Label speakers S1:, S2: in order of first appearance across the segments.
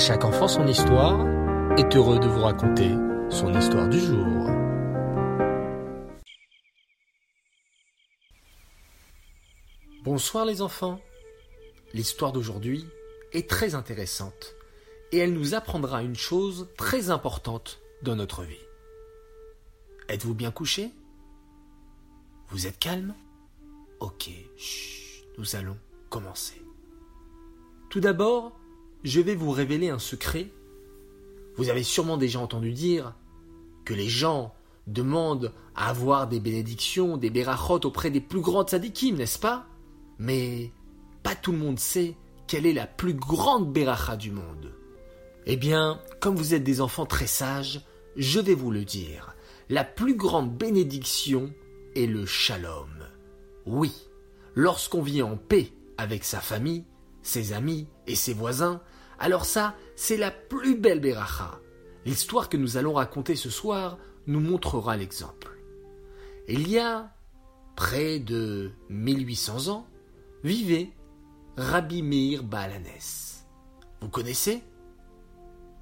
S1: chaque enfant son histoire est heureux de vous raconter son histoire du jour. Bonsoir les enfants. L'histoire d'aujourd'hui est très intéressante et elle nous apprendra une chose très importante dans notre vie. Êtes-vous bien couché? Vous êtes calme? Ok, chut, nous allons commencer. Tout d'abord, je vais vous révéler un secret. Vous avez sûrement déjà entendu dire que les gens demandent à avoir des bénédictions, des berachot auprès des plus grandes sadikim, n'est-ce pas? Mais pas tout le monde sait quelle est la plus grande beracha du monde. Eh bien, comme vous êtes des enfants très sages, je vais vous le dire. La plus grande bénédiction est le shalom. Oui, lorsqu'on vit en paix avec sa famille, ses amis et ses voisins, alors ça, c'est la plus belle beracha. L'histoire que nous allons raconter ce soir nous montrera l'exemple. Il y a près de 1800 ans, vivait Rabbi Meir Baalanes. Vous connaissez?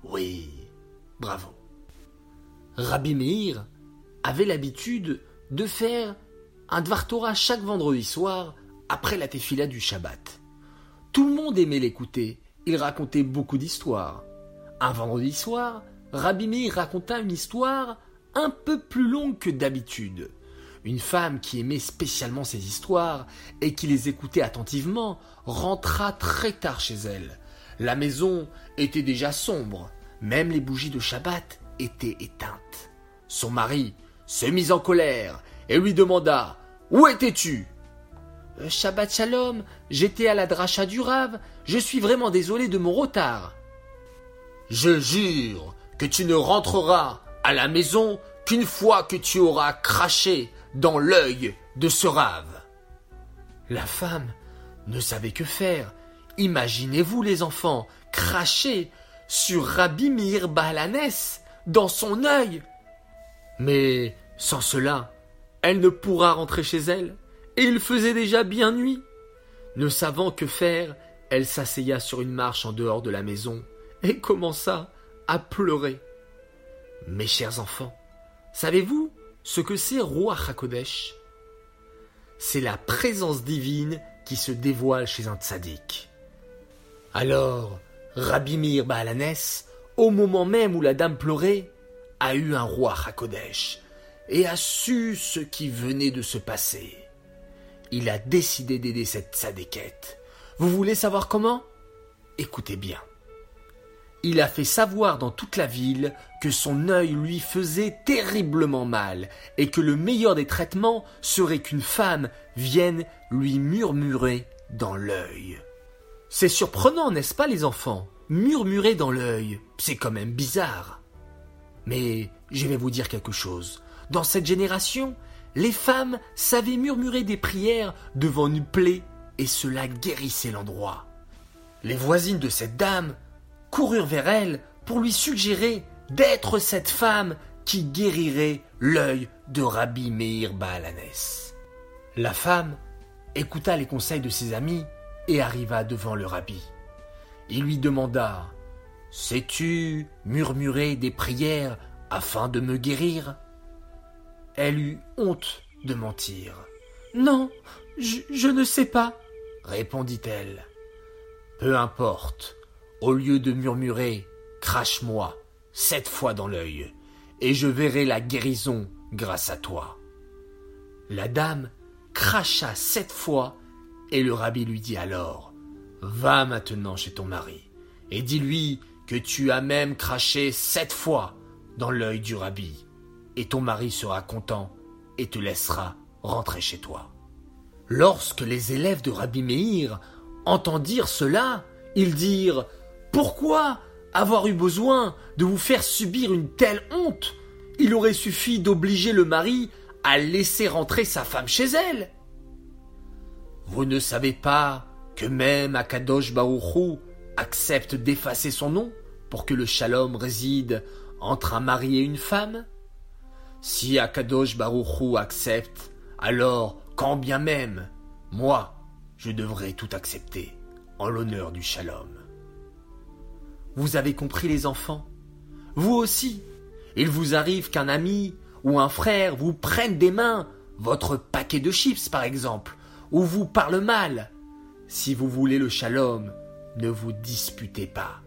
S1: Oui, bravo. Rabbi Meir avait l'habitude de faire un Dvar Torah chaque vendredi soir après la tefila du Shabbat. Tout le monde aimait l'écouter, il racontait beaucoup d'histoires. Un vendredi soir, Rabbi Meir raconta une histoire un peu plus longue que d'habitude. Une femme qui aimait spécialement ces histoires et qui les écoutait attentivement rentra très tard chez elle. La maison était déjà sombre, même les bougies de Shabbat étaient éteintes. Son mari se mit en colère et lui demanda Où étais-tu? Shabbat Shalom, j'étais à la dracha du Rav, je suis vraiment désolé de mon retard. Je jure que tu ne rentreras à la maison qu'une fois que tu auras craché dans l'œil de ce rave. La femme ne savait que faire. Imaginez-vous les enfants cracher sur Rabbi Mir Balanes dans son œil. Mais sans cela, elle ne pourra rentrer chez elle, et il faisait déjà bien nuit. Ne savant que faire, elle s'asseya sur une marche en dehors de la maison et commença à pleurer. Mes chers enfants, savez-vous ce que c'est Roi Hakodesh? C'est la présence divine qui se dévoile chez un tzaddik. Alors, Rabbi Mir Baalanes, au moment même où la dame pleurait, a eu un roi Hakodesh et a su ce qui venait de se passer. Il a décidé d'aider cette tzadékette. Vous voulez savoir comment? Écoutez bien. Il a fait savoir dans toute la ville que son œil lui faisait terriblement mal et que le meilleur des traitements serait qu'une femme vienne lui murmurer dans l'œil. C'est surprenant, n'est-ce pas les enfants? Murmurer dans l'œil, c'est quand même bizarre. Mais je vais vous dire quelque chose. Dans cette génération, les femmes savaient murmurer des prières devant une plaie et cela guérissait l'endroit. Les voisines de cette dame coururent vers elle pour lui suggérer d'être cette femme qui guérirait l'œil de Rabbi Meir Baalanes. La femme écouta les conseils de ses amis et arriva devant le rabbi. Il lui demanda Sais-tu murmurer des prières afin de me guérir? Elle eut honte de mentir. Non, je, je ne sais pas, répondit-elle. Peu importe, au lieu de murmurer, crache-moi sept fois dans l'œil, et je verrai la guérison grâce à toi. La dame cracha sept fois, et le rabbi lui dit alors Va maintenant chez ton mari, et dis-lui que tu as même craché sept fois dans l'œil du rabbi, et ton mari sera content et te laissera rentrer chez toi. Lorsque les élèves de Rabbi Meir entendirent cela, ils dirent pourquoi avoir eu besoin de vous faire subir une telle honte? Il aurait suffi d'obliger le mari à laisser rentrer sa femme chez elle. Vous ne savez pas que même Akadosh Baruchou accepte d'effacer son nom pour que le shalom réside entre un mari et une femme? Si Akadosh Baruchou accepte, alors quand bien même, moi, je devrais tout accepter en l'honneur du shalom. Vous avez compris les enfants? Vous aussi Il vous arrive qu'un ami ou un frère vous prenne des mains votre paquet de chips par exemple, ou vous parle mal. Si vous voulez le shalom, ne vous disputez pas.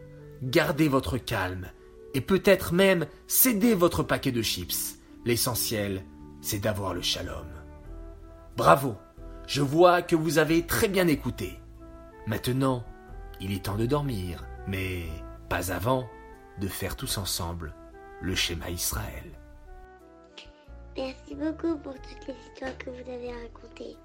S1: Gardez votre calme et peut-être même cédez votre paquet de chips. L'essentiel, c'est d'avoir le shalom. Bravo, je vois que vous avez très bien écouté. Maintenant, il est temps de dormir, mais pas avant de faire tous ensemble le schéma Israël.
S2: Merci beaucoup pour toutes les histoires que vous avez racontées.